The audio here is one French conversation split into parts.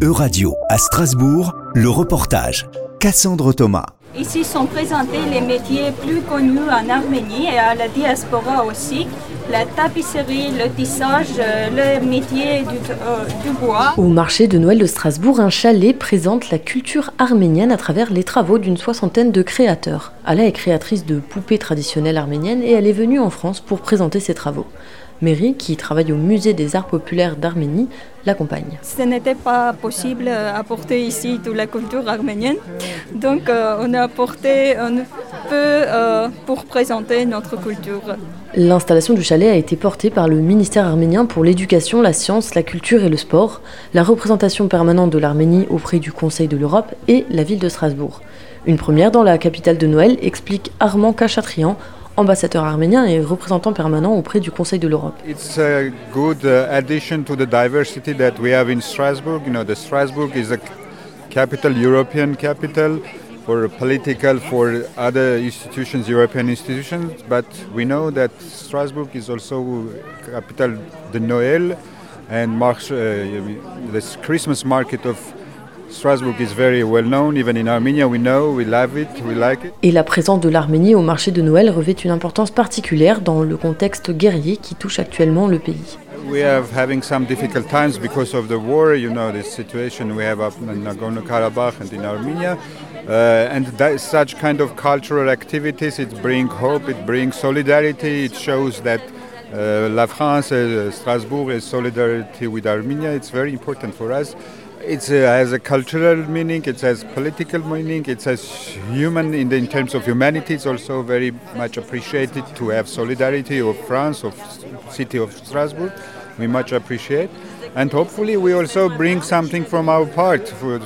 Euradio à Strasbourg, le reportage. Cassandre Thomas. Ici sont présentés les métiers plus connus en Arménie et à la diaspora aussi. La tapisserie, le tissage, euh, le métier du, euh, du bois. Au marché de Noël de Strasbourg, un chalet présente la culture arménienne à travers les travaux d'une soixantaine de créateurs. Ala est créatrice de poupées traditionnelles arméniennes et elle est venue en France pour présenter ses travaux. Mary, qui travaille au musée des arts populaires d'Arménie, l'accompagne. Ce n'était pas possible d'apporter ici toute la culture arménienne, donc euh, on a apporté un peu euh, pour présenter notre culture. L'installation du chalet a été portée par le ministère arménien pour l'éducation, la science, la culture et le sport, la représentation permanente de l'Arménie auprès du Conseil de l'Europe et la ville de Strasbourg. Une première dans la capitale de Noël, explique Armand Kachatrian, ambassadeur arménien et représentant permanent auprès du Conseil de l'Europe. It's a good addition to the diversity that we have in Strasbourg. You know, the Strasbourg is a capital, European capital for political, for other institutions, European institutions. But we know that Strasbourg is also capital de Noël and marks uh, this Christmas market of Strasbourg is very well known, even in Armenia we know, we love it, we like it. Et la présence de l'Arménie au marché de Noël revêt une importance particulière dans le contexte guerrier qui touche actuellement le pays. We have having some difficult times because of the war, you know, the situation we have up in Nagorno-Karabakh and in Armenia. Uh, and that, such kind of cultural activities, it brings hope, it brings solidarity, it shows that uh, La France, uh, Strasbourg is solidarity with Armenia. It's very important for us. It has a cultural meaning, it has political meaning, it has human in, the, in terms of humanity. It's also very much appreciated to have solidarity of France, of city of Strasbourg. We much appreciate. And hopefully we also bring something from our part for,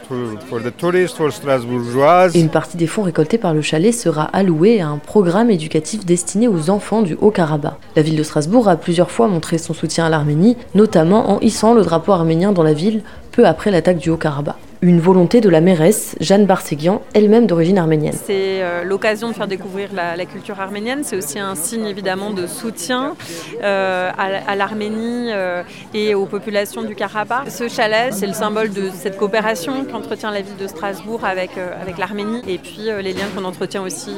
for, the tourists, for Strasbourgeois. Une partie des fonds récoltés par le chalet sera allouée à un programme éducatif destiné aux enfants du Haut-Karabakh. La ville de Strasbourg a plusieurs fois montré son soutien à l'Arménie, notamment en hissant le drapeau arménien dans la ville peu après l'attaque du Haut-Karabakh une volonté de la mairesse Jeanne Barseguian, elle-même d'origine arménienne. C'est euh, l'occasion de faire découvrir la, culture arménienne, c'est aussi un signe évidemment de soutien euh, à, l'Arménie euh, et aux populations du Karabakh. Ce chalet, c'est le symbole de cette coopération qu'entretient la ville de Strasbourg avec, avec l'Arménie et puis les liens qu'on entretient aussi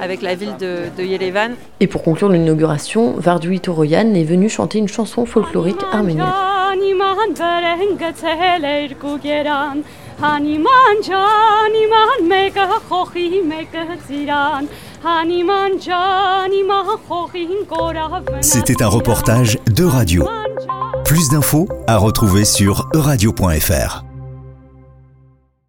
avec la ville de, de Yerevan. Et pour conclure l'inauguration, Vardoui Toroyan est venu chanter une chanson folklorique arménienne. Haniman բերեն գցել երկու գերան Հանիման ջան իման մեկը խոխի մեկը ծիրան Հանիման ջան իման խոխին կորավ C'était un reportage de radio. Plus d'infos à retrouver sur euradio.fr.